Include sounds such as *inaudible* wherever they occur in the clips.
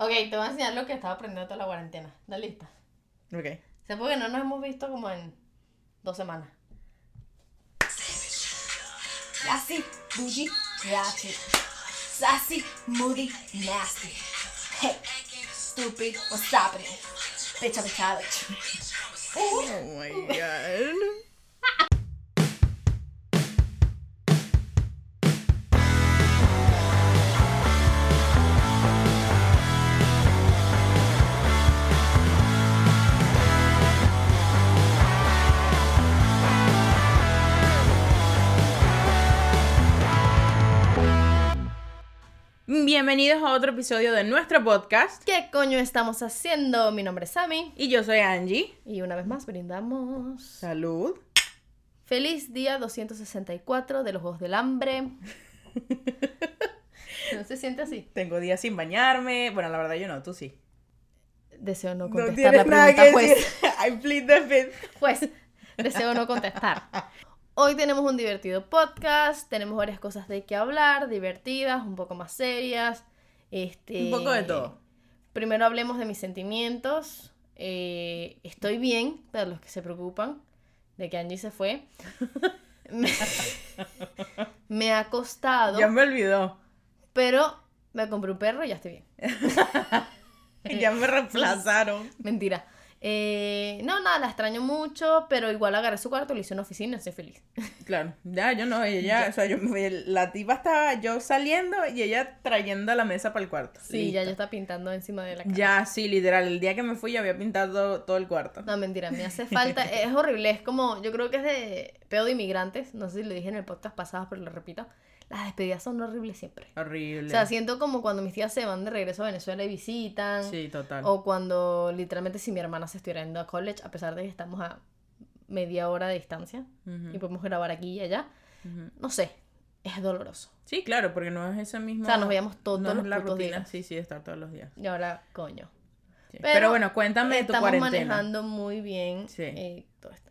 Ok, te voy a enseñar lo que estaba aprendiendo toda la cuarentena. ¿Estás lista? Ok. Sé porque no nos hemos visto como en dos semanas. Sassy, bougie, ratchet. Sassy, moody, nasty. Hey, stupid, what's happening? Bitch, bitch, bitch. Oh my god. Bienvenidos a otro episodio de nuestro podcast. ¿Qué coño estamos haciendo? Mi nombre es Sammy. Y yo soy Angie. Y una vez más brindamos. Salud. Feliz día 264 de los Juegos del Hambre. *laughs* ¿No se siente así? Tengo días sin bañarme. Bueno, la verdad yo no, tú sí. Deseo no contestar la nada pregunta, que juez. decir. I plead the fifth. Pues, deseo no contestar. Hoy tenemos un divertido podcast, tenemos varias cosas de qué hablar, divertidas, un poco más serias. Este, Un poco de todo. Primero hablemos de mis sentimientos. Eh, estoy bien, para los que se preocupan de que Angie se fue. me, me ha costado, Ya me olvidó. pero me compré un perro y ya estoy bien. *laughs* Ya me reemplazaron. Mentira. Eh, no, nada, la extraño mucho, pero igual agarré su cuarto, le hice una oficina y estoy feliz. *laughs* Claro, ya yo no, ella, o sea, yo, la tipa estaba yo saliendo y ella trayendo la mesa para el cuarto. Sí, ya Listo. yo estaba pintando encima de la cara. Ya, sí, literal, el día que me fui ya había pintado todo el cuarto. No, mentira, me hace falta. *laughs* Es horrible, es como, yo creo que es de pedo de inmigrantes. No sé si lo dije en el podcast pasado, pero lo repito. Las despedidas son horribles siempre. Horrible. O sea, siento como cuando mis tías se van de regreso a Venezuela y visitan. Sí, total. O cuando literalmente si mi hermana se estuviera yendo a college, a pesar de que estamos a media hora de distancia y podemos grabar aquí y allá. No sé, es doloroso. Sí, claro, porque no es ese mismo. O sea, nos veíamos todos no los la rutina, días. sí, sí, estar todos los días. Y ahora, coño. Sí. Pero Pero, bueno, cuéntame de tu Estamos cuarentena. manejando muy bien Sí. eh, todo esto.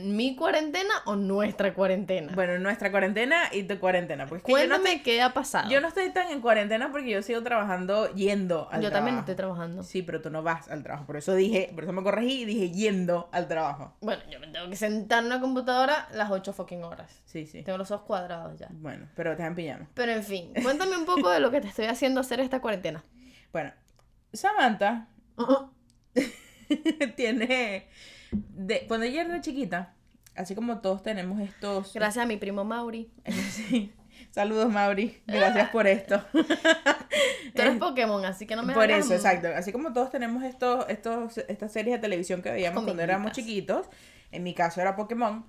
¿Mi cuarentena o nuestra cuarentena? Bueno, nuestra cuarentena y tu cuarentena. Porque es que yo no, Cuéntame qué ha pasado. yo no estoy tan en cuarentena porque yo sigo trabajando yendo al Yo trabajo. también estoy trabajando. Sí, pero tú no vas al trabajo. Por eso dije, por eso me corregí y dije yendo al trabajo. Bueno, yo me tengo que sentar en una computadora las 8 fucking horas. Sí, sí. Tengo los ojos cuadrados ya. Bueno, pero te en pijama. Pero en fin, *laughs* cuéntame un poco de lo que te estoy haciendo hacer esta cuarentena. Bueno, Samantha *laughs* tiene. De, cuando ella era chiquita, así como todos tenemos estos. Gracias a mi primo Mauri. *laughs* Sí. Saludos, Mauri. Gracias por esto. *laughs* Tú eres Pokémon, así que no me Por hagas- eso, exacto. Así como todos tenemos estos, estos, estas series de televisión que veíamos cuando éramos chiquitos, en mi caso era Pokémon.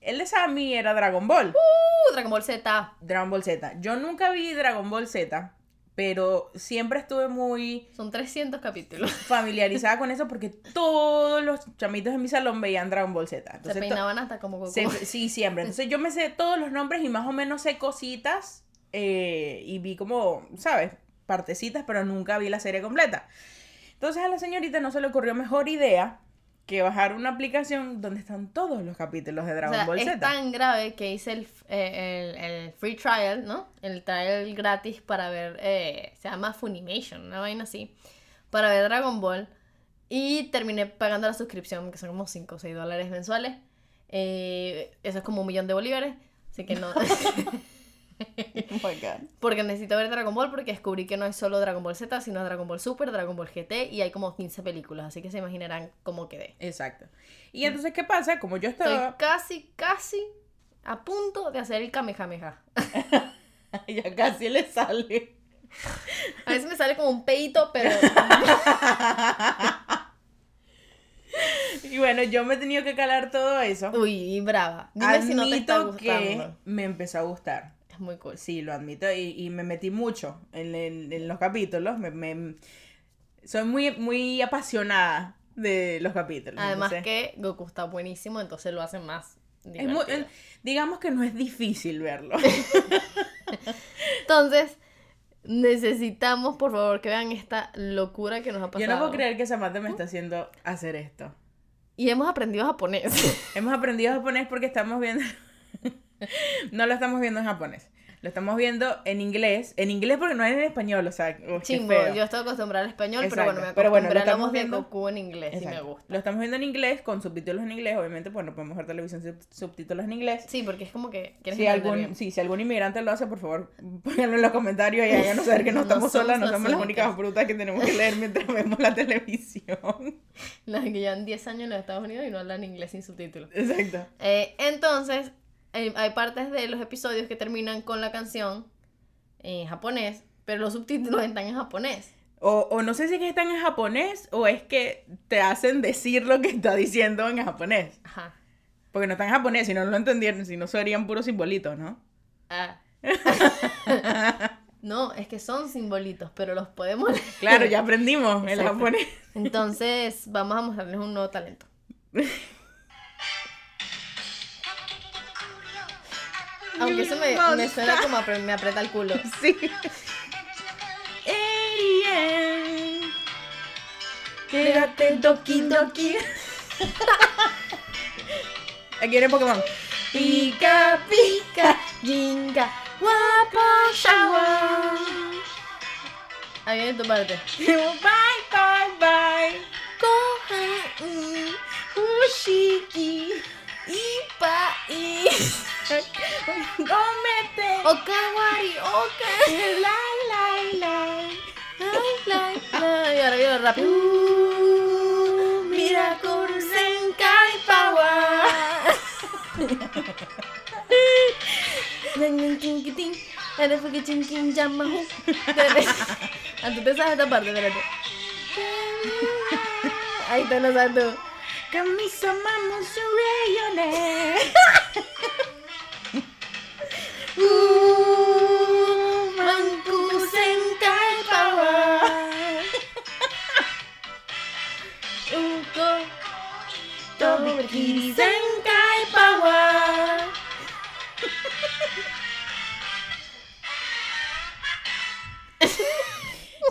El de Sammy era Dragon Ball. Uh, Dragon Ball Z. Dragon Ball Z. Yo nunca vi Dragon Ball Z, pero siempre estuve muy Son 300 capítulos. *laughs* familiarizada con eso porque todos los chamitos en mi salón veían Dragon Ball Z. Se Entonces, peinaban hasta como Goku. se- sí, siempre. Entonces yo me sé todos los nombres y más o menos sé cositas eh, y vi como, ¿sabes? Partecitas, pero nunca vi la serie completa. Entonces a la señorita no se le ocurrió mejor idea que bajar una aplicación donde están todos los capítulos de O Dragon sea, Ball es Z. tan grave que hice el, eh, el, el free trial, ¿no? El trial gratis para ver, eh, se llama Funimation, una vaina así, para ver Dragon Ball. Y terminé pagando la suscripción, que son como 5 o 6 dólares mensuales. Eh, eso es como un millón de bolívares. Así que no. *laughs* Oh my God. porque necesito ver Dragon Ball porque descubrí que no hay solo Dragon Ball Z, sino Dragon Ball Super, Dragon Ball GT y hay como 15 películas. Así que se imaginarán cómo quedé. Exacto. Y entonces, ¿qué pasa? Como yo Estoy estaba... casi, casi a punto de hacer el Kamehameha. *laughs* ya casi le sale. A veces me sale como un peito, pero *laughs* Y bueno, yo me he tenido que calar todo eso. uy, brava. Dime si no te está Admito que me empezó a gustar. Es muy cool. Sí, lo admito. Y, y me metí mucho en, en- en los capítulos. Me, me- soy muy, muy apasionada de los capítulos. Además entonces, que Goku está buenísimo, entonces lo hace más es muy- digamos que no es difícil verlo. *laughs* Entonces, necesitamos, por favor, que vean esta locura que nos ha pasado. Yo no puedo creer que Samantha me está haciendo hacer esto. Y hemos aprendido japonés. *laughs* Hemos aprendido japonés porque estamos viendo... *laughs* no lo estamos viendo en japonés. Lo estamos viendo en inglés. En inglés porque no es en español, o sea, oh, Chimbo, yo estoy acostumbrada al español, Exacto. pero bueno, me Pero bueno, lo acostumbré estamos voz de viendo- Goku en inglés y me Exacto. gusta. Lo estamos viendo en inglés, con subtítulos en inglés, obviamente, pues no podemos ver televisión sin subtítulos en inglés. Sí, porque es como que Si algún, bien. sí, si algún inmigrante lo hace, por favor, *laughs* pónganlo en los comentarios y háganos saber que no No estamos solas, no somos las únicas. únicas brutas que tenemos que leer mientras *laughs* vemos la televisión. Las que llevan 10 años en los Estados Unidos y no hablan inglés sin subtítulos. Exacto. Eh, entonces, hay partes de los episodios que terminan con la canción en japonés, pero los subtítulos están en japonés. O, o no sé si es que están en japonés o es que te hacen decir lo que está diciendo en japonés. Ajá. Porque no está en japonés, si no lo entendieron, si no serían puros simbolitos, ¿no? Ah. *laughs* no, es que son simbolitos, pero los podemos leer. Claro, ya aprendimos el Exacto. japonés. Entonces, vamos a mostrarles un nuevo talento. *laughs* Aunque eso me, me suena como apre- me aprieta el culo. *laughs* Sí. Quédate doki doki. Aquí viene Pokémon. Pica, pica. Jinga, guapa, shawa. Ahí viene tu parte. Bye, bye, bye. Koha, mm, Ushiki. Cómete. Okawari, oka. Lai, lai. Lai, lai, lai. Y ahora viene rápido. Senkai Power. Ah, te sabes esta parte, espérate. Ahí está, no sabes tú. Kami-sama *laughs*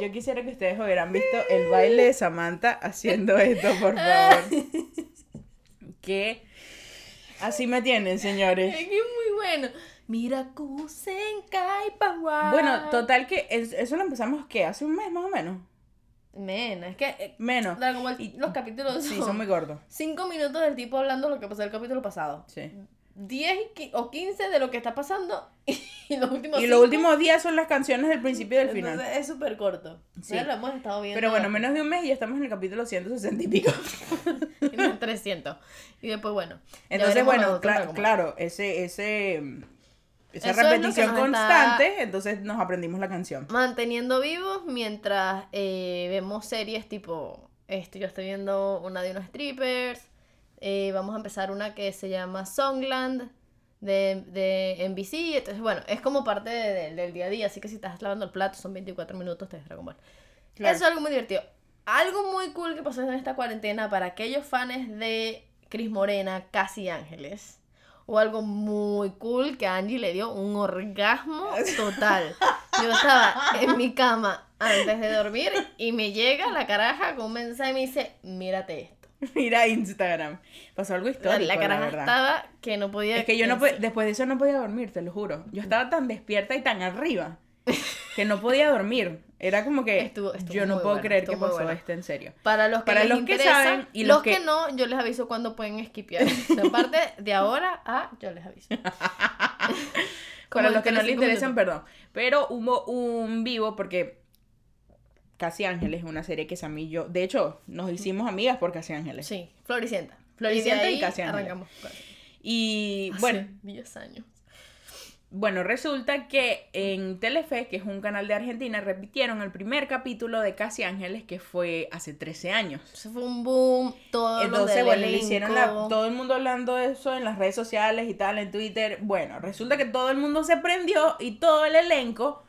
Yo quisiera que ustedes hubieran visto el baile de Samantha haciendo esto, por favor. *laughs* Que así me tienen, señores. Es que es muy bueno. Miracle Senkai Power. Bueno, total que es- eso lo empezamos, ¿qué? Hace un mes más o menos. Men, es que eh, Menos. Dragon Ball, Y- los capítulos Sí, son, muy gordos. cinco minutos del tipo hablando lo que pasó el capítulo pasado. Sí. 10 y qui- o 15 de lo que está pasando *laughs* y los últimos Y cinco, los últimos días son las canciones del principio y del final. entonces es súper corto. Sí. Ya lo hemos estado viendo. Pero bueno, menos de un mes y ya estamos en el capítulo 160 y pico. *laughs* y no en 300. Y después, bueno. ya Entonces, veremos bueno, Naruto cla- Dragon Ball. claro, ese, ese, esa Eso es repetición está- constante, entonces nos aprendimos la canción. Manteniendo vivos mientras eh, vemos series tipo. Esto, yo estoy viendo una de unos strippers. eh, vamos a empezar una que se llama Songland de, de NBC. Entonces, bueno, es como parte de- de- del día a día. Así que si estás lavando el plato, son 24 minutos, te ves Dragon Ball. Claro. Eso es algo muy divertido. Algo muy cool que pasó en esta cuarentena para aquellos fans de Cris Morena, Casi Ángeles. O algo muy cool que a Angie le dio un orgasmo *laughs* total. Yo estaba en mi cama antes de dormir y me llega la caraja con un mensaje y me dice, mírate esto. *laughs* Mira Instagram. Pasó algo histórico, la la, caraja verdad. estaba que no podía... Es que yo no después de eso no podía dormir, te lo juro. Yo estaba tan despierta y tan arriba que no podía dormir. Era como que Estuvo- estuvo yo no puedo bueno, creer que pasó bueno. esto en serio. Para los que Para les los que saben y los, los que... que- no, yo les aviso cuando pueden esquipear. *laughs* De parte de ahora a yo les aviso. *laughs* *laughs* Para los que no les 35 interesan, perdón. Pero hubo un vivo porque Casi Ángeles es una serie que Sam y yo, de hecho, nos hicimos amigas por Casi Ángeles. Sí, Floricienta. Floricienta y Casi Ángeles. arrancamos. Y Hace bueno, 10 años. Bueno, resulta que en Telefe, que es un canal de Argentina, repitieron el primer capítulo de Casi Ángeles, que fue hace 13 años. Eso fue un boom. Todo Entonces, lo bueno, le hicieron la- todo el mundo hablando de eso en las redes sociales y tal, en Twitter. Bueno, resulta que todo el mundo se prendió y todo el elenco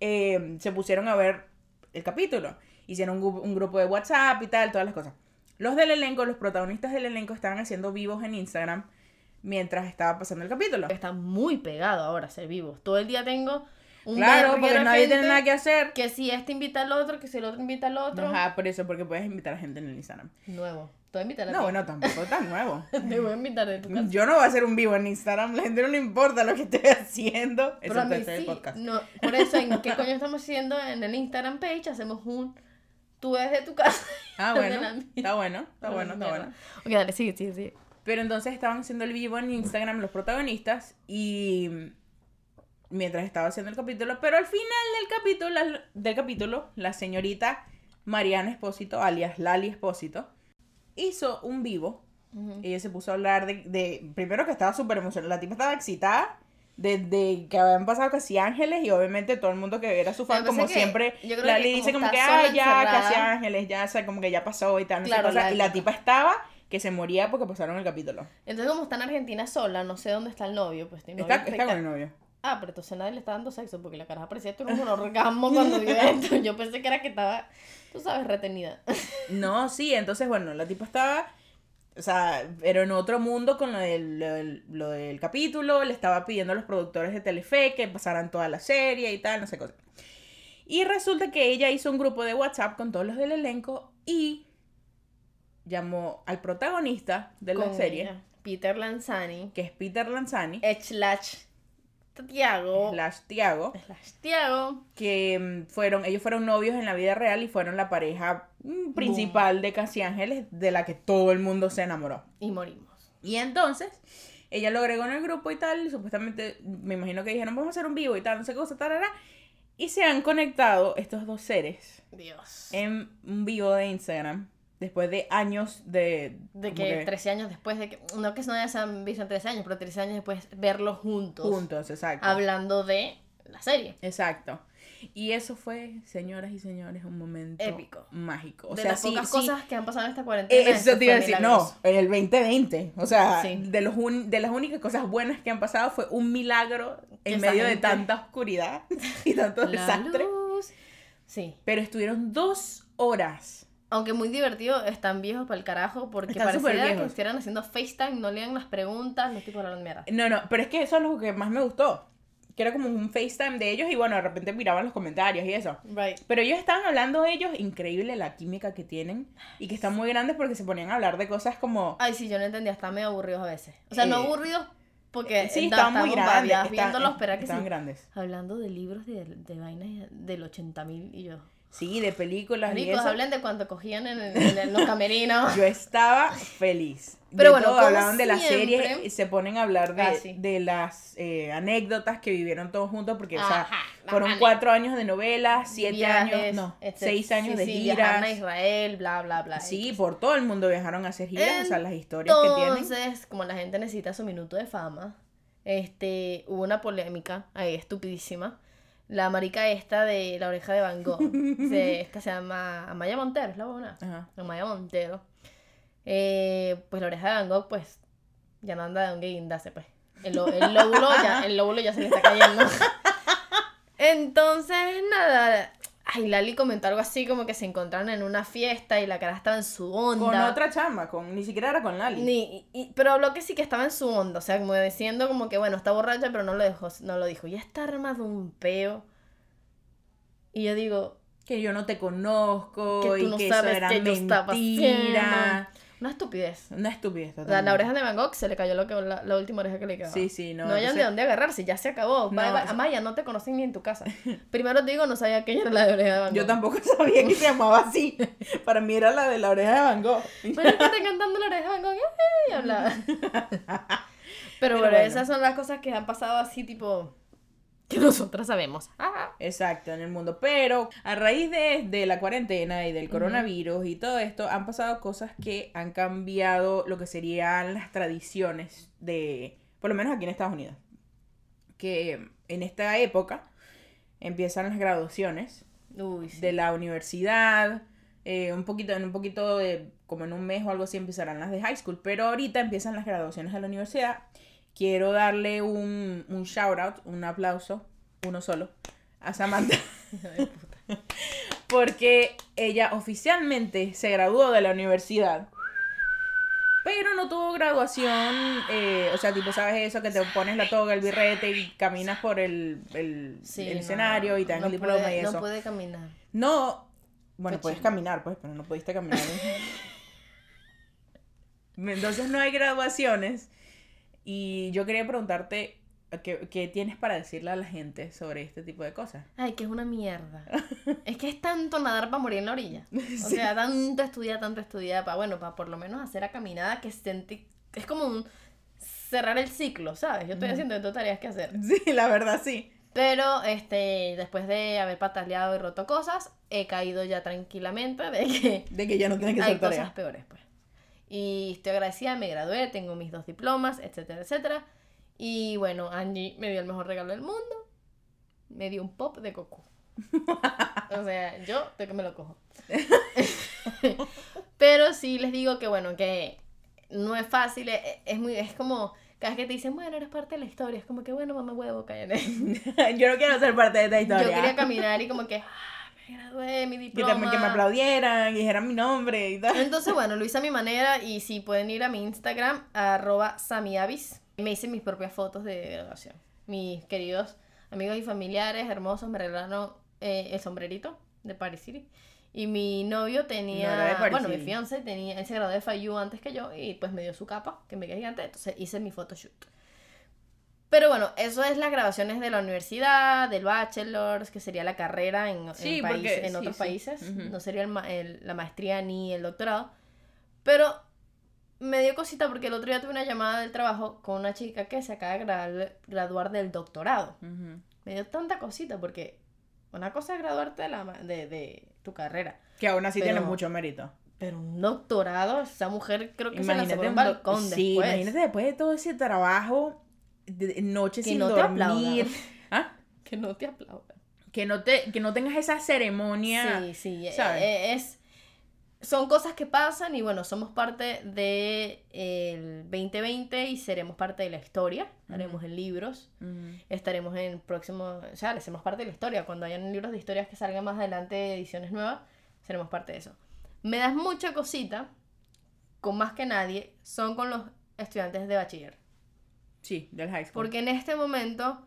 eh, se pusieron a ver el capítulo. Hicieron un, un grupo de WhatsApp y tal, todas las cosas. Los del elenco, los protagonistas del elenco estaban haciendo vivos en Instagram mientras estaba pasando el capítulo. Está muy pegado ahora ser vivos. Todo el día tengo un Claro, porque nadie tiene nada que hacer. Que si este invita al otro, que si el otro invita al otro. Ajá, por eso, porque puedes invitar a gente en el Instagram. Nuevo. A invitar a No, bueno, tampoco tan nuevo. *laughs* Te voy a invitar de tu casa. Yo no voy a hacer un vivo en Instagram, la gente no le importa lo que estoy haciendo. Pero a mí sí. podcast. No, por eso, ¿en qué *laughs* coño estamos haciendo? En el Instagram page hacemos un... Tú desde tu casa. Ah, *laughs* bueno, está bueno, está bueno, está bueno. Ok, dale, sigue, sigue, sigue. Pero entonces estaban haciendo el vivo en Instagram los protagonistas y mientras estaba haciendo el capítulo, pero al final del capítulo, la- del capítulo, la señorita Mariana Espósito, alias Lali Espósito, hizo un vivo. Ella se puso a hablar de, de primero que estaba súper emocionada, la tipa estaba excitada desde que habían pasado casi ángeles y obviamente todo el mundo que era su fan como siempre Lali dice como que ay ya casi encerrada". ángeles ya o sea, como que ya pasó y tal no sé Claro, qué cosa", la y la tipa estaba que se moría porque pasaron el capítulo Entonces, como está en Argentina sola, no sé dónde está el novio, pues tiene está, con el novio Ah, pero entonces nadie le está dando sexo porque la cara parecía tuvo un orgasmo cuando vio *laughs* esto. Yo pensé que era que estaba, tú sabes, retenida. no sí entonces bueno la tipa estaba o sea, pero en otro mundo con lo del, lo del, lo del capítulo, le estaba pidiendo a los productores de Telefe que pasaran toda la serie y tal, no sé cosa. Y resulta que ella hizo un grupo de WhatsApp con todos los del elenco y llamó al protagonista de la Con serie, ella. Peter Lanzani. que es Peter Lanzani, Slash Tiago. slash Tiago, Slash Tiago. que mm, fueron, ellos fueron novios en la vida real y fueron la pareja mm, principal de Casi Ángeles, de la que todo el mundo se enamoró. Y morimos. Y entonces, ella lo agregó en el grupo y tal, y supuestamente, me imagino que dijeron, vamos a hacer un vivo y tal, no sé qué cosa, tarara. Y se han conectado estos dos seres Dios. en un vivo de Instagram, después de años de... de como que, 13 años después de que. No que no se han visto en 13 años, pero 13 años después verlos juntos. Juntos, exacto. Hablando de la serie. Exacto. Y eso fue, señoras y señores, un momento Épico. mágico. O de sea, las sí, pocas sí, cosas que han pasado en esta cuarentena. Eh, Eso te iba a decir, no, en el 2020. O sea, Sí. de, los un- de las únicas cosas buenas que han pasado fue un milagro Que en medio de tanta oscuridad *laughs* y tanto La desastre. luz. Sí. Pero estuvieron dos horas. Aunque muy divertido, están viejos para el carajo porque Están pareciera que estuvieran haciendo FaceTime, no lean las preguntas, los tipos hablan mierda. No, no, pero es que eso es lo que más me gustó. Que era como un FaceTime de ellos y bueno, de repente miraban los comentarios y eso. Right. Pero ellos estaban hablando ellos, increíble la química que tienen y que están muy grandes porque se ponían a hablar de cosas como... Ay, sí, yo no entendía, estaban medio aburridos a veces. O sea, no Eh, aburridos porque Sí, eh, estaban muy grandes. estaban- viéndolos, pero que sí, grandes. hablando de libros de, de vainas del 80 mil y yo. Sí, de películas eso. hablen de cuánto cogían en, el- en los camerinos. Yo estaba feliz. *laughs* Pero De bueno, todo, hablaban de la siempre- serie y se ponen a hablar de, Casi. de las eh, anécdotas que vivieron todos juntos, porque, o sea, Ajá, las fueron cuatro años de novelas, siete Viajes, años, no, etcétera. seis años Sí, de sí, giras. a Israel, bla, bla, bla. Sí, por todo el mundo viajaron a hacer giras, o sea, las historias que tienen. Entonces, como la gente necesita su minuto de fama, este, hubo una polémica ahí estupidísima. La marica esta de la oreja de Van Gogh, *laughs* se- esta se llama Amaya Montero, es la buena. Ajá. Amaya Montero. Eh, pues la oreja de Van Gogh, pues, ya no anda de un guindarse, pues. El, el lóbulo ya, el lóbulo ya se le está cayendo. *laughs* Entonces, nada. Ay, Lali comentó algo así como que se encontraron en una fiesta y la cara estaba en su onda. Con otra chama, con, ni siquiera era con Lali. Ni, y- pero habló que sí que estaba en su onda, o sea, como diciendo como que bueno, está borracha, pero no lo dejó, no lo dijo. Y está armado un peo. Y yo digo, Que yo no te conozco que tú y no que sabes eso era qué yo estaba mentira. Una estupidez. Una estupidez. O sea, totalmente. la oreja de Van Gogh se le cayó lo que, la, la última oreja que le quedaba. Sí, sí, no. No, hayan de dónde agarrarse, ya se acabó. No, Amaya, no te conocen ni en tu casa. *laughs* Primero te digo, no sabía que ella era la de oreja de Van Gogh. Yo tampoco *laughs* sabía que se llamaba así. *laughs* Para mí era la de la oreja de Van Gogh. Bueno, está cantando la oreja de Van Gogh ¡eh! y hablaba. Pero, bueno, bueno. esas son las cosas que han pasado así, tipo, que nosotras sabemos. Ah, Exacto, en el mundo. Pero a raíz de, de la cuarentena y del coronavirus y todo esto, han pasado cosas que han cambiado lo que serían las tradiciones de, por lo menos aquí en Estados Unidos. Que en esta época empiezan las graduaciones uy, sí. de la universidad. eh, un poquito, en un poquito de, como en un mes o algo así empezarán las de high school, pero ahorita empiezan las graduaciones de la universidad. Quiero darle un, un shout out, un aplauso, uno solo, a Samantha, *laughs* porque ella oficialmente se graduó de la universidad. Pero no tuvo graduación, eh, o sea, tipo, ¿sabes eso? Que te pones la toga, el birrete y caminas por el, el, Sí, el no, escenario y te dan no el diploma puede- y eso. No puede caminar. No, bueno, puedes caminar, pues, pero no pudiste caminar. *laughs* Entonces no hay graduaciones. Y yo quería preguntarte qué, qué tienes para decirle a la gente sobre este tipo de cosas. Ay, que es una mierda. *laughs* es que es tanto nadar para morir en la orilla. *laughs* O sea, tanto estudiar, tanto estudiar para, bueno, para por lo menos hacer la caminada que sentí. Es como un cerrar el ciclo, ¿sabes? Yo estoy haciendo esto tareas que hacer. Sí, la verdad sí. Pero este, después de haber pataleado y roto cosas, he caído ya tranquilamente de que De que ya no tienes que hay hacer cosas tarea. peores, pues. Y estoy agradecida, me gradué, tengo mis dos diplomas, etcétera, etcétera. Y bueno, Angie me dio el mejor regalo del mundo. Me dio un pop de Goku. *laughs* o sea, yo de que me lo cojo. *laughs* Pero sí les digo que bueno, que no es fácil, es, es muy, es como, cada vez que te dicen, bueno, eres parte de la historia, es como que bueno, mamá huevo, cállate. *laughs* yo no quiero ser parte de esta historia. Yo quería caminar y como que, me gradué, mi diploma. también, que me aplaudieran y dijeran mi nombre y tal. Entonces, bueno, lo hice a mi manera y si pueden ir a mi Instagram, arroba samiavis, me hice mis propias fotos de graduación. Mis queridos amigos y familiares hermosos me regalaron eh, el sombrerito de Paris City. Y mi novio tenía, No bueno, mi City. fiance tenía, él se graduó de FIU antes que yo y pues me dio su capa, que me quedé gigante, entonces hice mi photoshoot. Pero bueno, eso es las grabaciones de la universidad, del bachelor, que sería la carrera en, en Sí, país- porque- en sí, otros sí. países. Ujú. No sería el el- la maestría ni el doctorado. Pero me dio cosita porque el otro día tuve una llamada del trabajo con una chica que se acaba de gra- graduar del doctorado. Ujú. Me dio tanta cosita porque una cosa es graduarte de, la de, de tu carrera. Que aún así Pero- tiene mucho mérito. Pero un doctorado, esa mujer creo que se Imagínate lanzó por un un balcón Sí, después. imagínate después de todo ese trabajo, noches Que sin no te dormir. aplaudan. ¿Ah? Que no te aplaudan. Que no te, que no tengas esa ceremonia. Sí, sí, eh, ¿sabes? eh, es son cosas que pasan y bueno, somos parte de el 2020 y seremos parte de la historia, estaremos en libros, Ujú. estaremos en próximo, o sea, seremos parte de la historia, cuando hayan libros de historias que salgan más adelante, ediciones nuevas, seremos parte de eso. Me das mucha cosita, con más que nadie, son con los estudiantes de bachiller. Sí, del high school. Porque en este momento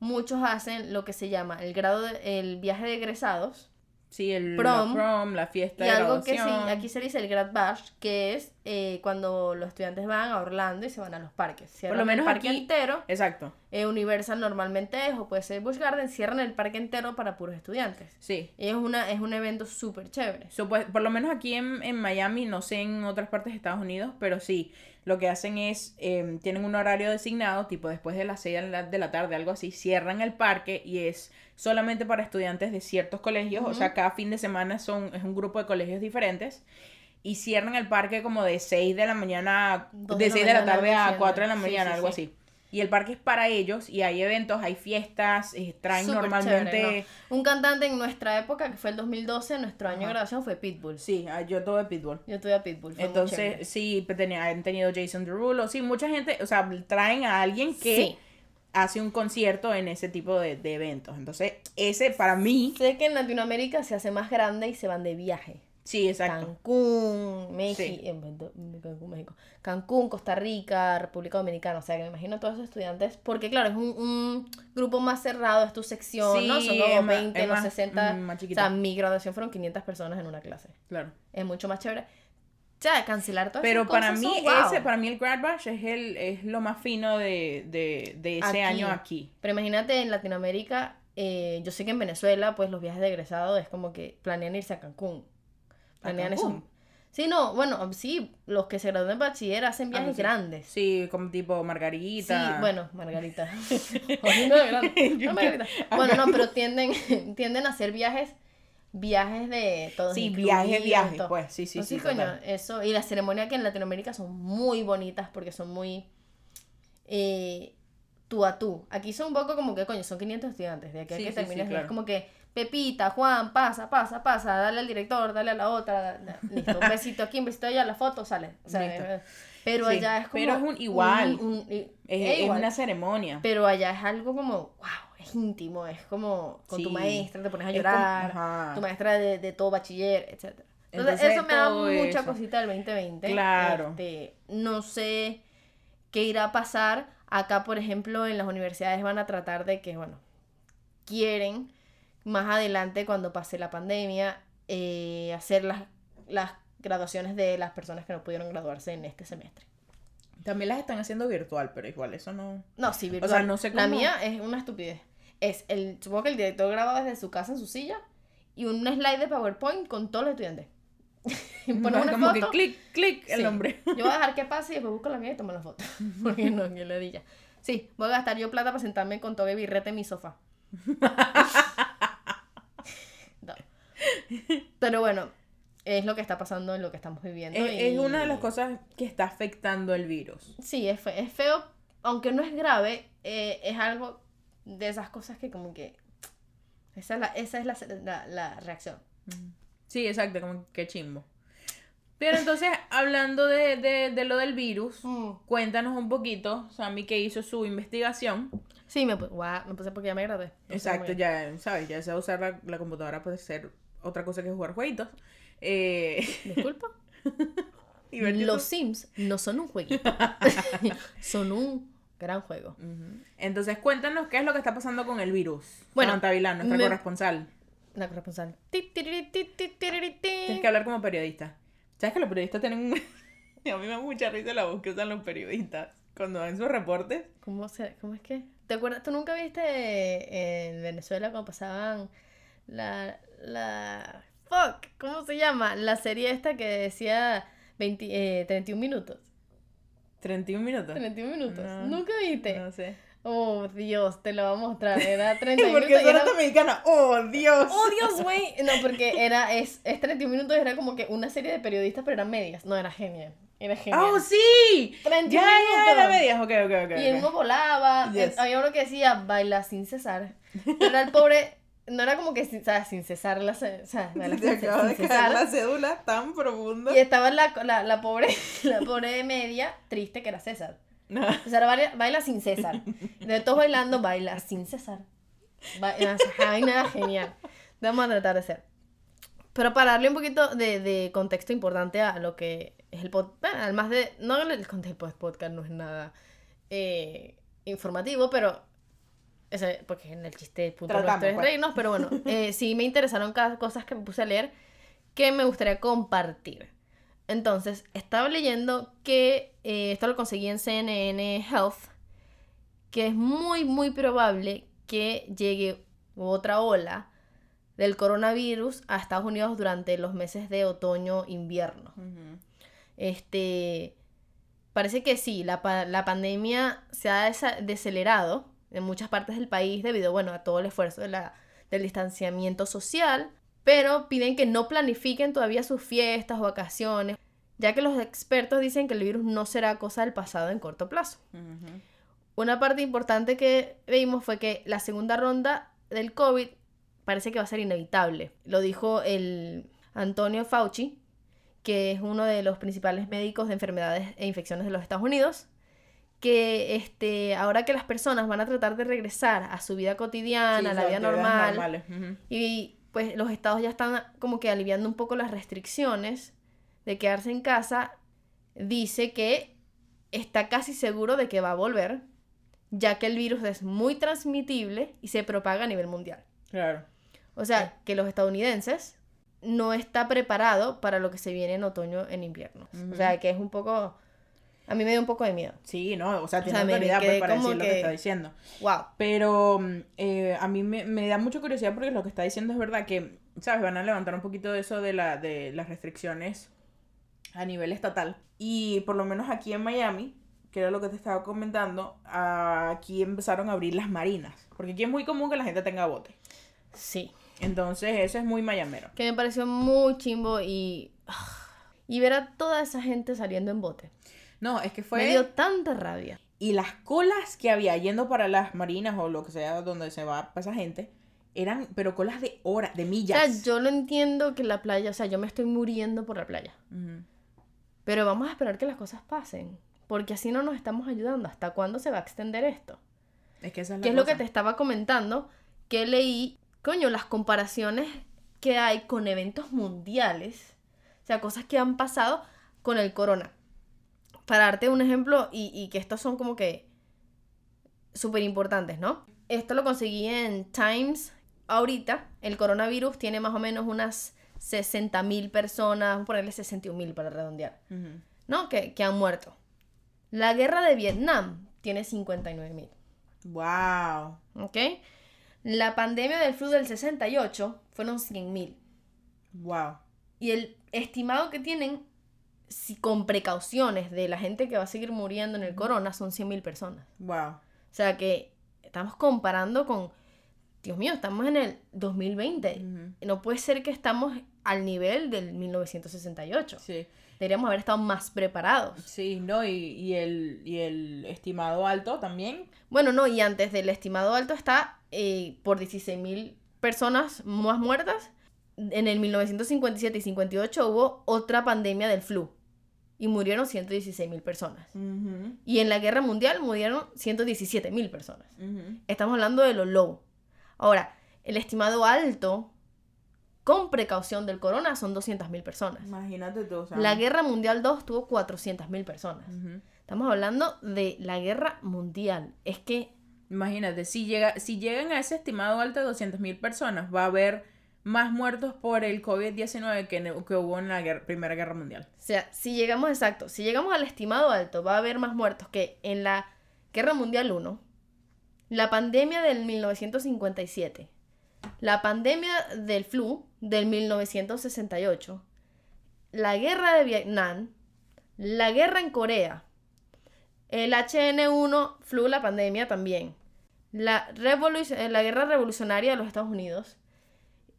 muchos hacen lo que se llama el grado de- el viaje de egresados. Sí, el prom, la prom, la fiesta Y de algo que sí, aquí se dice el Grad Bash, que es eh, cuando los estudiantes van a Orlando y se van a los parques. Cierran lo menos el parque aquí- entero. Exacto, eh, Universal normalmente es, o puede ser Busch Garden, cierran el parque entero para puros estudiantes. sí. Y es, una, es un evento súper chévere. So, pues, por lo menos aquí en, en Miami, no sé en otras partes de Estados Unidos, pero sí, lo que hacen es, eh, tienen un horario designado, tipo después de las 6 de la, de la tarde, algo así, cierran el parque y es solamente para estudiantes de ciertos colegios, o sea, cada fin de semana son, es un grupo de colegios diferentes. Y cierran el parque como de 6 de la mañana, de de la 6 de la mañana, tarde a así, 4 de la sí, mañana, sí, algo sí. así. Y el parque es para ellos y hay eventos, hay fiestas, eh, traen Súper normalmente... chévere, ¿no? Un cantante en nuestra época, que fue el 2012, nuestro año de Ajá. graduación fue Pitbull. Sí, ah, yo tuve Pitbull. Yo tuve a Pitbull. fue Entonces, sí, pues, tenía, han tenido Jason Derulo, sí, mucha gente, o sea, traen a alguien que Sí. hace un concierto en ese tipo de, de eventos. Entonces, ese para mí, Sé que en Latinoamérica se hace más grande y se van de viaje. Sí, exacto. Cancún, México, Sí. Cancún, México, Cancún, Costa Rica, República Dominicana, o sea que me imagino todos esos estudiantes, porque claro, es un, un grupo más cerrado, es tu sección, ¿no? Son como es más- 20, es los más- 60, mm, más o sea, mi graduación fueron 500 personas en una clase, Claro. es mucho más chévere. O sea, cancelar todas Pero esas para cosas mí, son guau. ese, para mí el Grad Bash es, el, es lo más fino de, de, de ese Aquí. año aquí. Pero imagínate en Latinoamérica, eh, yo sé que en Venezuela, pues los viajes de egresado es como que planean irse a Cancún. Planean eso. Sí, no, bueno, sí, los que se gradúan de bachiller hacen viajes pues sí. grandes. Sí, como tipo Sí, Margarita. bueno, Margarita. *laughs* *laughs* No, *laughs* Margarita. Bueno, no, pero tienden, tienden a hacer viajes, viajes de todos Sí, viaje, viaje, pues, sí, sí, Entonces, sí. coño, eso, y la ceremonia que en Latinoamérica son muy bonitas porque son muy eh, tú a tú. Aquí son un poco como que, coño, son 500 estudiantes, de aquí a Sí, que sí, sí, termines, claro. es como que, Pepita, Juan, pasa, pasa, pasa, dale al director, dale a la otra, listo, un besito aquí, un besito allá, la foto sale. O sea, Listo. eh, pero Sí, allá es como... pero es un igual. un- un- y- Es, es es igual. una ceremonia. Pero allá es algo como, wow, es íntimo, es como con tu maestra, te pones a como- llorar, tu maestra de, de todo bachiller, etc. Entonces, Entonces, eso me da mucha eso. cosita del 2020. Claro. Este, no sé qué irá a pasar. Acá, por ejemplo, en las universidades van a tratar de que, bueno, quieren más adelante, cuando pase la pandemia, eh, hacer las, las graduaciones de las personas que no pudieron graduarse en este semestre. También las están haciendo virtual, pero igual eso no... No, sí, virtual. O sea, no sé La mía es una estupidez. Es el, supongo que el director graba desde su casa en su silla y un slide de PowerPoint con todos los estudiantes. *laughs* y No, una como foto. que clic, clic el nombre. Yo voy a dejar que *laughs* pase y después busco la mía y tomo la foto. *laughs* Porque no, que ladilla. Sí, voy a gastar yo plata para sentarme con todo el birrete en mi sofá. *laughs* Pero bueno, es lo que está pasando, es lo que estamos viviendo. Es, y- es una de las cosas que está afectando el virus. Sí, es, fe- es feo, aunque no es grave, eh, es algo de esas cosas que como que... Esa es la, esa es la, la, la reacción. Sí, exacto, como que chimbo. Pero entonces, *laughs* hablando de, de, de lo del virus, cuéntanos un poquito, Sammy, que hizo su investigación. Sí, me, guau, me puse porque ya me gradué. Exacto, ya, ¿sabes? Ya sea usar la, la computadora puede ser otra cosa que jugar jueguitos. Eh, Disculpa. *laughs* Los Sims no son un jueguito. *laughs* son un gran juego. Entonces, cuéntanos qué es lo que está pasando con el virus. Bueno, Samantha Vilán, nuestra me- corresponsal. La corresponsal. Tienes que hablar como periodista. ¿Sabes que los periodistas tienen un... *laughs* A mí me da mucha risa la voz que usan los periodistas cuando dan sus reportes. ¿Cómo, se, ¿Cómo es que? ¿Te acuerdas? ¿Tú nunca viste en Venezuela cuando pasaban la, la... Fuck, ¿cómo se llama? La serie esta que decía 20, eh, 31 minutos. 31 minutos. 31 minutos. No. ¿Nunca viste? No sé. Oh, Dios, te lo voy a mostrar. *laughs* Era 30 minutos. Porque era- mexicana. ¡Oh, Dios! Oh, Dios, *laughs* güey. No, porque era, es, es 31 minutos, era como que una serie de periodistas, pero eran medias. No, era genial. Era genial. ¡Oh, sí! 31 Ya, ya, minutos. era medias. Ok, ok, ok. Y uno volaba. Yes. Había uno que decía baila sin cesar. Era el pobre. No era como que sin, ¿sabes? sin cesar la. O sea, baila Te acaba de caer la cédula tan profunda. Y estaba la, la, la pobre *laughs* la pobre media triste que era César. *laughs* No. César baila, baila sin César. De todos bailando, baila sin César. Ba- esa vaina era genial. Vamos a tratar de hacer. Pero para darle un poquito de, de contexto importante a lo que es el podcast, bueno, además de, no el contexto del podcast no es nada eh, informativo, pero, ese, porque en el chiste punto Tratamos, nuestro es pues. reírnos, pero bueno, *laughs* eh, sí me interesaron cada cosas que me puse a leer que me gustaría compartir. Entonces, estaba leyendo que, eh, esto lo conseguí en CNN Health, que es muy, muy probable que llegue otra ola del coronavirus a Estados Unidos durante los meses de otoño-invierno. Este, parece que sí, la, la pandemia se ha desa- decelerado en muchas partes del país debido, bueno, a todo el esfuerzo de la, del distanciamiento social, pero piden que no planifiquen todavía sus fiestas o vacaciones, ya que los expertos dicen que el virus no será cosa del pasado en corto plazo. Una parte importante que vimos fue que la segunda ronda del COVID parece que va a ser inevitable. Lo dijo el Antonio Fauci, que es uno de los principales médicos de enfermedades e infecciones de los Estados Unidos, que este, ahora que las personas van a tratar de regresar a su vida cotidiana, Sí, a la vida normal, y pues los estados ya están como que aliviando un poco las restricciones de quedarse en casa, dice que está casi seguro de que va a volver, ya que el virus es muy transmitible y se propaga a nivel mundial. Claro. O sea, que los estadounidenses no está preparado para lo que se viene en otoño, en invierno. O sea, que es un poco... A mí me dio un poco de miedo. Sí, no, o sea, tiene sea, autoridad pues, para decir lo que que- está diciendo. Wow. Pero mm, eh, a mí me, me da mucha curiosidad porque lo que está diciendo es verdad que, ¿sabes? Van a levantar un poquito de eso de, la, de las restricciones a nivel estatal. Y por lo menos aquí en Miami, que era lo que te estaba comentando, aquí empezaron a abrir las marinas. Porque aquí es muy común que la gente tenga bote. Sí. Entonces, eso es muy mayamero. Que me pareció muy chimbo y... ah, Y ver a toda esa gente saliendo en bote. No, es que Me fue... dio tanta rabia. Y las colas que había yendo para las marinas o lo que sea donde se va esa gente, eran, pero colas de horas, de O millas. sea, yo lo entiendo que la playa, o sea, yo me estoy muriendo por la playa. Pero vamos a esperar que las cosas pasen. Porque así no nos estamos ayudando. ¿Hasta cuándo se va a extender esto? Es que esa es la Que es lo que cosa. te estaba comentando. Que leí, coño, las comparaciones que hay con eventos mundiales. O sea, cosas que han pasado con el corona. Para darte un ejemplo, y, y que estos son como que súper importantes, ¿no? Esto lo conseguí en Times. Ahorita, el coronavirus tiene más o menos unas 60 mil personas, vamos a ponerle 61 mil para redondear. ¿no? Que, que han muerto. La guerra de Vietnam tiene 59 mil, Wow. ¿ok? La pandemia del flu del 68 fueron 100 mil. Wow. Y el estimado que tienen, si con precauciones de la gente que va a seguir muriendo en el corona, son 100 mil personas. Wow. O sea que estamos comparando con, Dios mío, estamos en el 2020. Ujú. No puede ser que estamos al nivel del 1968. Sí. Deberíamos haber estado más preparados. Sí, no, y, y el, y el estimado alto también. Bueno, no, y antes del estimado alto está eh, por 16.000 personas más muertas. En el 1957 y 58 hubo otra pandemia del flu y murieron 116.000 personas. Ujú, Y en la guerra mundial murieron 117.000 personas. ujú. Estamos hablando de lo low. Ahora, el estimado alto con precaución del corona son 200.000 personas. Imagínate tú. sea, La guerra mundial 2 tuvo 400.000 personas. ujú. Estamos hablando de la guerra mundial. Es que Imagínate, si, llega, si llegan a ese estimado alto de 200.000 personas, va a haber más muertos por el COVID-19 que, que hubo en la Primera Guerra Mundial. O sea, si llegamos, exacto, si llegamos al estimado alto, va a haber más muertos que en la Guerra Mundial 1, la pandemia del 1957, la pandemia del flu del 1968, la guerra de Vietnam, la guerra en Corea, el HN1 flu, la pandemia también, la, la guerra revolucionaria de los Estados Unidos,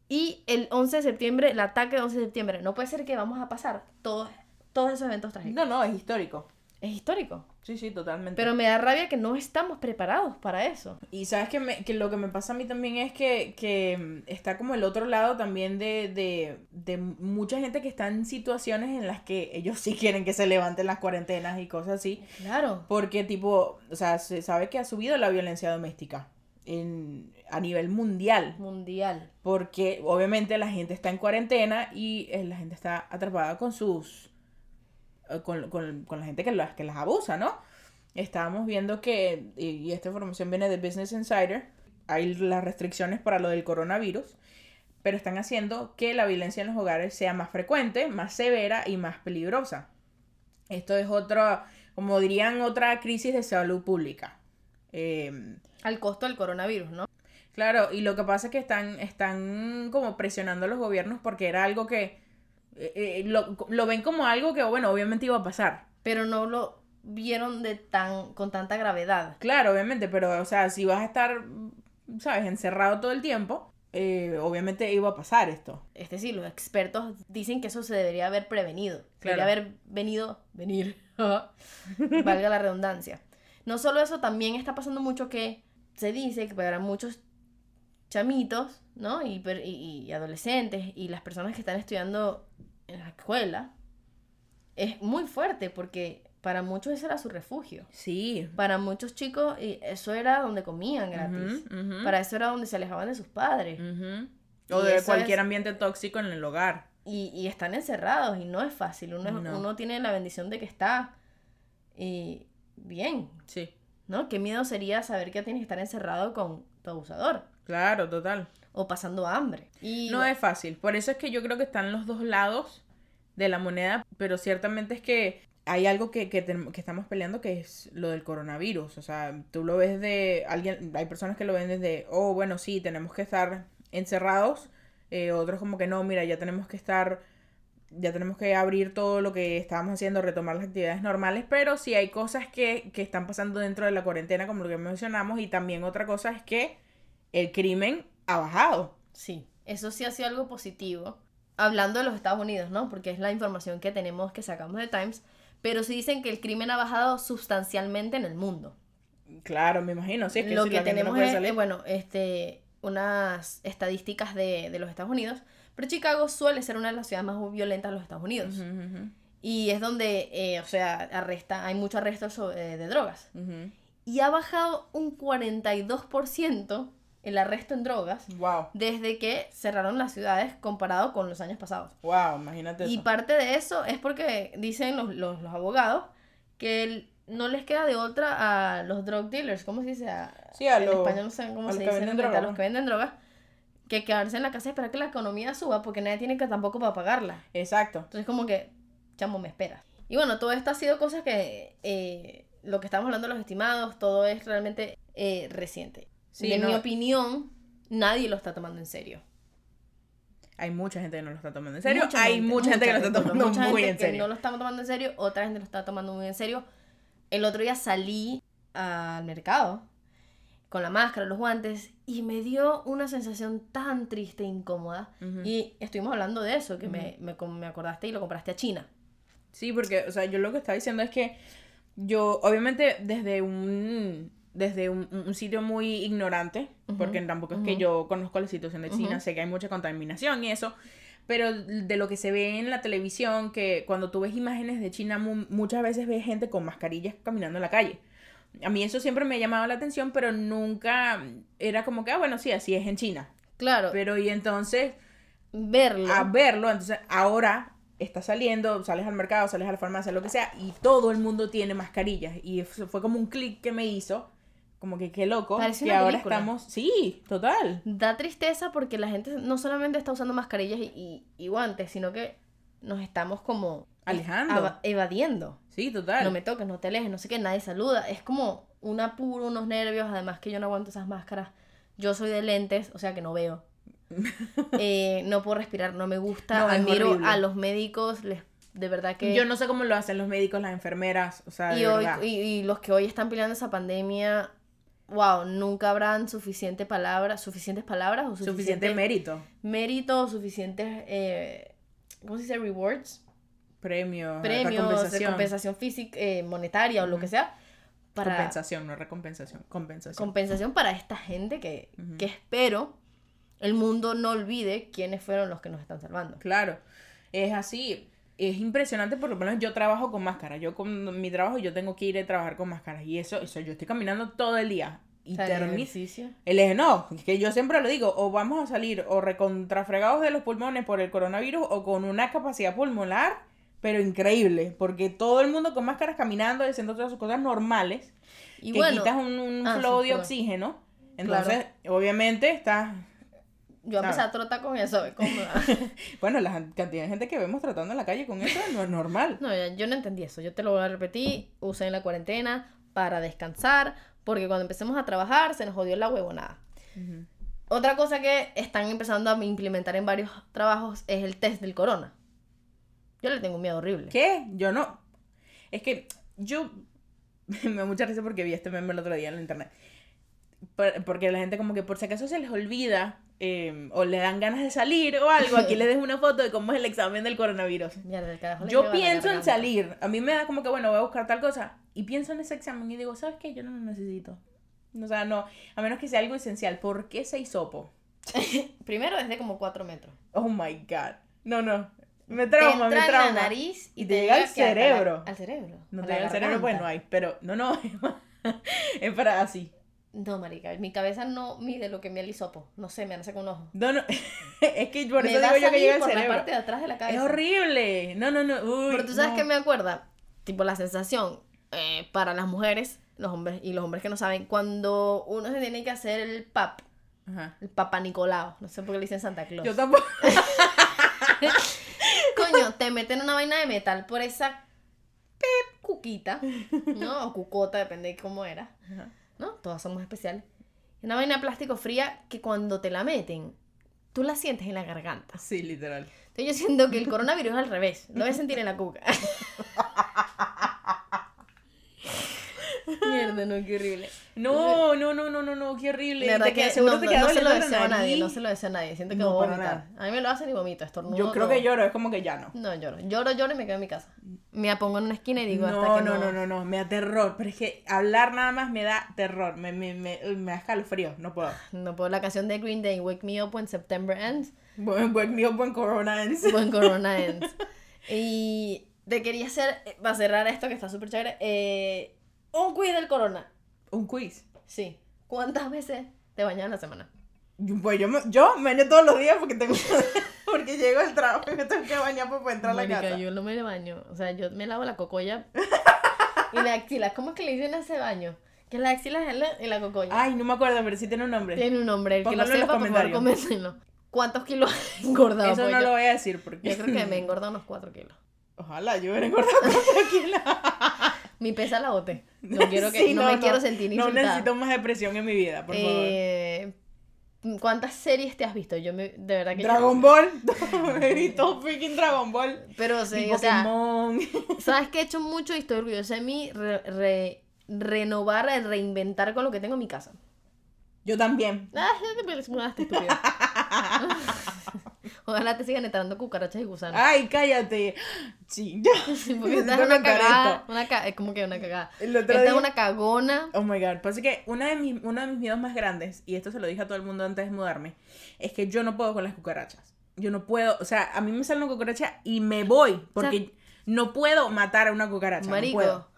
y el 11 de septiembre, el ataque del 11 de septiembre. No puede ser que vamos a pasar todos, todos esos eventos trágicos. No, no, es histórico. Es histórico. Sí, sí, totalmente. Pero me da rabia que no estamos preparados para eso. Y sabes que, me- que lo que me pasa a mí también es que, que mm, está como el otro lado también de, de, de mucha gente que está en situaciones en las que ellos *laughs* sí quieren que se levanten las cuarentenas y cosas así. Claro. Porque tipo, o sea, se sabe que ha subido la violencia doméstica en, a nivel mundial. Mundial. Porque obviamente la gente está en cuarentena y eh, la gente está atrapada con sus... eh, Con, con- con la gente que las, que las abusa, ¿no? Estábamos viendo que, y, y esta información viene de Business Insider, hay las restricciones para lo del coronavirus, pero están haciendo que la violencia en los hogares sea más frecuente, más severa y más peligrosa. Esto es otra, como dirían, otra crisis de salud pública. Eh, Al costo del coronavirus, ¿no? Claro, y lo que pasa es que están, están como presionando a los gobiernos porque era algo que eh, eh, lo, lo ven como algo que, bueno, obviamente iba a pasar. Pero no lo vieron de tan, con tanta gravedad. Claro, obviamente, pero, o sea, si vas a estar, ¿sabes?, encerrado todo el tiempo, eh, obviamente iba a pasar esto. Es decir, los expertos dicen que eso se debería haber prevenido. Claro. Debería haber venido, venir. *laughs* Valga la redundancia. No solo eso, también está pasando mucho que se dice que para muchos chamitos, ¿no? Y, per- y- y adolescentes y las personas que están estudiando en la escuela, es muy fuerte porque para muchos ese era su refugio. Sí. Para muchos chicos y eso era donde comían gratis. Para eso era donde se alejaban de sus padres. O de cualquier es- ambiente tóxico en el hogar. Y, y están encerrados y no es fácil. Uno, No. uno tiene la bendición de que está y bien, Sí, ¿no? Qué miedo sería saber que tienes que estar encerrado con tu abusador claro, total. o pasando hambre. Y No es fácil. Por eso es que yo creo que están los dos lados de la moneda, pero ciertamente es que hay algo que, que, que estamos peleando que es lo del coronavirus. O sea, tú lo ves de alguien, hay personas que lo ven desde, oh, bueno, sí, tenemos que estar encerrados. Eh, otros como que no, mira, ya tenemos que estar, ya tenemos que abrir todo lo que estábamos haciendo, retomar las actividades normales, pero sí hay cosas que, que están pasando dentro de la cuarentena, como lo que mencionamos, y también otra cosa es que el crimen ha bajado. Sí, eso sí ha sido algo positivo. Hablando de los Estados Unidos, ¿no? Porque es la información que tenemos que sacamos de Times. Pero sí dicen que el crimen ha bajado sustancialmente en el mundo. Claro, me imagino, sí, es que lo si que no tenemos puede es, salir. eh, bueno, este, unas estadísticas de, de los Estados Unidos, pero Chicago suele ser una de las ciudades más violentas de los Estados Unidos. Y es donde, eh, o sea, arresta, hay mucho arresto sobre- eh, de drogas. Y ha bajado un 42% el arresto en drogas Wow, desde que cerraron las ciudades comparado con los años pasados. wow, imagínate Y eso. parte de eso es porque dicen los, los, los abogados que el- no les queda de otra a los drug dealers, ¿cómo se dice? A- Sí, a en los- español no sé cómo a se los que dice, a los que venden drogas, que quedarse en la casa y esperar que la economía suba porque nadie tiene que tampoco para pagarla. Exacto. Entonces como que, chamo, me esperas. Y bueno, todo esto ha sido cosas que eh, lo que estamos hablando de los estimados, todo es realmente eh, reciente. Sí, en no- mi opinión, nadie lo está tomando en serio. Hay mucha gente que no lo está tomando en serio. Mucha Hay mucha gente que lo está tomando mucha muy gente en que serio. no lo está tomando en serio, otra gente lo está tomando muy en serio. El otro día salí al mercado con la máscara, los guantes, y me dio una sensación tan triste e incómoda. Y estuvimos hablando de eso, que me, me, me acordaste y lo compraste a China. Sí, porque, o sea, yo lo que estaba diciendo es que yo, obviamente, desde un desde un, un sitio muy ignorante, Ujú, porque tampoco es que ujú. yo conozco la situación de China, Ujú. sé que hay mucha contaminación y eso, pero de lo que se ve en la televisión, que cuando tú ves imágenes de China, mu- muchas veces ves gente con mascarillas caminando en la calle. A mí eso siempre me ha llamado la atención, pero nunca era como que, ah, bueno, sí, así es en China. Claro, Pero y entonces verlo. a verlo. Entonces, ahora está saliendo, sales al mercado, sales a la farmacia, lo que sea, y todo el mundo tiene mascarillas. Y fue como un clic que me hizo, como que qué loco, Parece que una ahora estamos. Sí, total. Da tristeza porque la gente no solamente está usando mascarillas y, y- y guantes, sino que nos estamos como Alejando. evadiendo. Sí, total. No me toques, no te alejes, no sé qué, nadie saluda. Es como un apuro, unos nervios, además que yo no aguanto esas máscaras. Yo soy de lentes, o sea que no veo. *laughs* Eh, no puedo respirar, no me gusta. No, Admiro a los médicos, les, de verdad que... Yo no sé cómo lo hacen los médicos, las enfermeras, o sea, de y, hoy, verdad. y, y los que hoy están peleando esa pandemia, wow, nunca habrán suficiente palabras, suficientes palabras o suficiente suficiente mérito, mérito, o suficientes, eh, ¿cómo se dice? Rewards, premio, premios, recompensación. recompensación física, eh, monetaria o lo que sea, para Compensación, no recompensación, compensación. compensación para esta gente que, que espero el mundo no olvide quiénes fueron los que nos están salvando. Claro, es así. Es impresionante, por lo menos yo trabajo con máscara. Yo con mi trabajo yo tengo que ir a trabajar con máscaras. Y eso, eso yo estoy caminando todo el día. Y ejercicio. El eje no, es que yo siempre lo digo, o vamos a salir o recontrafregados de los pulmones por el coronavirus o con una capacidad pulmonar, pero increíble, porque todo el mundo con máscaras caminando haciendo todas sus cosas normales, Y que bueno, quitas un, un ah, flow sí, de oxígeno, entonces obviamente estás, yo empecé ¿sabes? a trotar con eso. *laughs* bueno, la cantidad de gente que vemos tratando en la calle con eso no es normal. No, yo no entendí eso. Yo te lo voy a repetir. Usé en la cuarentena para descansar. Porque cuando empecemos a trabajar se nos jodió la huevonada. Ujú. Otra cosa que están empezando a implementar en varios trabajos es el test del corona. Yo le tengo un miedo horrible. ¿Qué? Yo no. Es que yo *laughs* me da mucha risa porque vi este meme el otro día en la internet. Por- Porque la gente como que por si acaso se les olvida eh, o le dan ganas de salir o algo, aquí les *laughs* dejo una foto de cómo es el examen del coronavirus. Mierda, Yo pienso en salir. A mí me da como que, bueno, voy a buscar tal cosa. Y pienso en ese examen y digo, ¿sabes qué? Yo no lo necesito. O sea, no. A menos que sea algo esencial. ¿Por qué se hisopo? *laughs* Primero desde como 4 metros. Oh my God. No, no. Me Te trauma, entra me en trauma. la nariz y, Y te llega al que hasta la- cerebro. al cerebro. No te llega al cerebro, garganta. bueno, hay. Pero no, no. *laughs* es para así. No, marica, mi cabeza no mide lo que me el hisopo. No sé, me hace con un ojo. No, no. *laughs* es que por me eso digo yo que llega al por la cerebro. parte de atrás de la cabeza. Es horrible. No, no, no. Uy, Pero tú sabes no. que me acuerda, tipo la sensación eh, para las mujeres, los hombres y los hombres que no saben, cuando uno se tiene que hacer el pap, Ajá. el papa Nicolau, no sé por qué le dicen Santa Claus. Yo tampoco. *laughs* Coño, te meten una vaina de metal por esa pep, cuquita, ¿no? O cucota, depende de cómo era, Ajá. Todas somos especiales. Una vaina de plástico fría que cuando te la meten, tú la sientes en la garganta. Sí, literal. Entonces yo siento que el coronavirus es al revés. Lo voy a sentir en la cuca. *laughs* *laughs* Mierda, no, qué horrible. No, no, no, no, no, no, qué horrible. De verdad que seguro no, te no, no se lo la deseo a nadie, no se lo deseo a nadie. Siento que No, voy a vomitar. A mí me lo hacen y vomito, estornudo. Yo creo todo. que lloro, es como que ya no. No, lloro. Lloro, lloro y me quedo en mi casa. Me pongo en una esquina y digo hasta No, que no, no. no, no, no, me da terror. Pero es que hablar nada más me da terror. Me, me, me, me da escalofrío, no puedo. *sighs* No puedo. La canción de Green Day, Wake Me Up When September Ends. Buen, buen mío, buen corona. ends. *laughs* When Corona *laughs* Ends. Y te quería hacer, para cerrar esto que está súper chévere, eh, un quiz del corona. Un quiz. Sí. ¿Cuántas veces te bañas en la semana? Yo- Pues yo me, yo me baño todos los días porque tengo *laughs* porque llego al trabajo y me tengo que bañar para poder entrar a la Marica, casa. yo no me baño. O sea, yo me lavo la cocoya y la axila. ¿Cómo es que le dicen a ese baño? Que la axila es la, y la cocoya. Ay, no me acuerdo, pero sí tiene un nombre. Tiene un nombre. El que lo sepa, por favor, coméntenlo. ¿Cuántos kilos has *laughs* engordado? Eso no pollo? lo voy a decir porque. Yo creo que me he *laughs* engordado unos 4 kilos. Ojalá yo hubiera engordado cuatro kilos. Mi pesa la boté. No *laughs* quiero que, Sí, no, me quiero sentir No insultada. necesito más depresión en mi vida, por favor. Eh, ¿Cuántas series te has visto? Yo me, de verdad que yo- Dragon Ball. *laughs* *laughs* He visto freaking Dragon Ball. Pero sí, o sea, sabes que he hecho mucho y estoy orgullosa de mí re- re- renovar, reinventar con lo que tengo en mi casa. Yo también. Ah, me mudaste, estúpido. Ojalá te sigan entrando cucarachas y gusanos. Ay, cállate. Sí. *laughs* Sí, porque *laughs* esta necesito es una cagada. esto. Una ca- es como que una cagada. Esta es día- una cagona. Oh my god. Pasa que una de mis, uno de mis miedos más grandes, y esto se lo dije a todo el mundo antes de mudarme, es que yo no puedo con las cucarachas. Yo no puedo, o sea, a mí me sale una cucaracha y me voy, porque no puedo matar a una cucaracha. no Marico. puedo.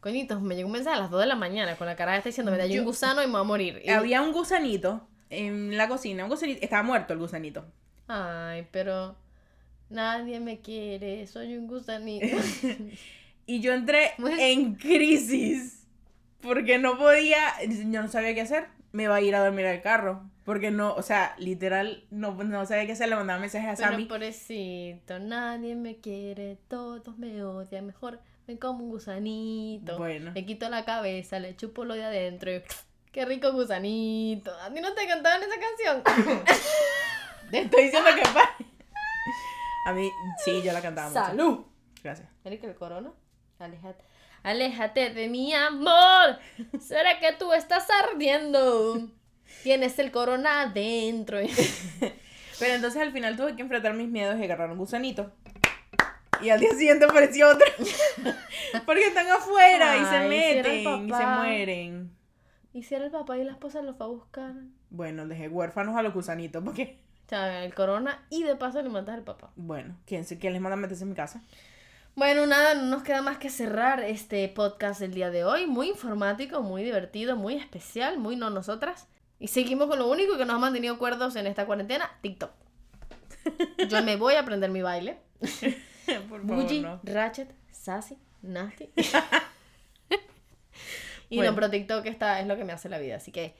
Coñitos, me llegó un mensaje a las 2 de la mañana con la cara está diciendo, me da Yo- un gusano y me voy a morir. Y- Había un gusanito en la cocina, un gusanito, estaba muerto el gusanito. Ay, pero nadie me quiere, soy un gusanito. *laughs* *laughs* Y yo entré en crisis, porque no podía, yo no sabía qué hacer, me iba a ir a dormir al carro, porque no, o sea, literal, no, no sabía qué hacer, le mandaba mensajes a Pero Sammy. pobrecito, nadie me quiere, todos me odian, mejor me como un gusanito. Bueno. Le quito la cabeza, le chupo lo de adentro y *laughs* qué rico gusanito. ¿A ti no te cantaban esa canción? *coughs* Te estoy diciendo que pare. A mí, sí, yo la cantaba mucho. ¡Salud! Gracias. Marica, el corona. Aléjate. Aléjate de mi amor. ¿Será que tú estás ardiendo? Tienes el corona adentro. Pero entonces al final tuve que enfrentar mis miedos y agarrar un gusanito. Y al día siguiente apareció otro. *laughs* Porque están afuera y se meten y se mueren. ¿Y si era el papá y la esposa los fue a buscar? Bueno, dejé huérfanos a los gusanitos porque... Sea, el corona y de paso le mandas al papá. Bueno, ¿quién, se- quién les manda a meterse en mi casa? Bueno, nada, no nos queda más que cerrar este podcast del día de hoy. Muy informático, muy divertido, muy especial, muy no nosotras. Y seguimos con lo único que nos ha mantenido cuerdos en esta cuarentena, TikTok. *laughs* Yo me voy a aprender mi baile. *laughs* Por favor, Bougie, no. Ratchet, Sassy, Nasty. *laughs* y Bueno. no, pero TikTok está, es lo que me hace la vida. Así que,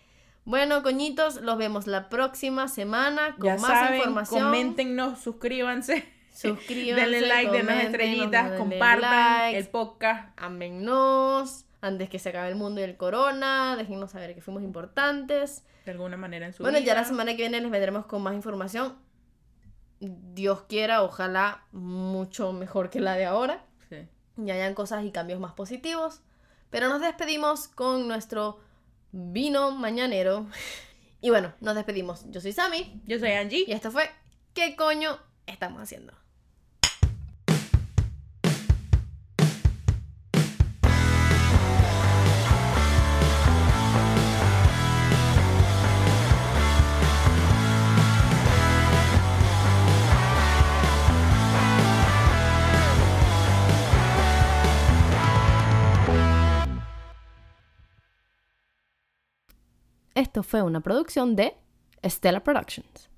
bueno, coñitos, los vemos la próxima semana con Ya más saben, información. coméntennos, suscríbanse. Suscríbanse, Denle like, denle comenten, estrellitas, denle compartan likes. el podcast. Ámennos antes que se acabe el mundo y el corona. Déjennos saber que fuimos importantes. De alguna manera en su Bueno, ya la semana que viene les vendremos con más información. Dios quiera, ojalá mucho mejor que la de ahora. Sí. Y hayan cosas y cambios más positivos. Pero nos despedimos con nuestro vino mañanero. Y bueno, nos despedimos. Yo soy Sammy. Yo soy Angie. Y esto fue ¿Qué coño estamos haciendo? Esto fue una producción de Stella Productions.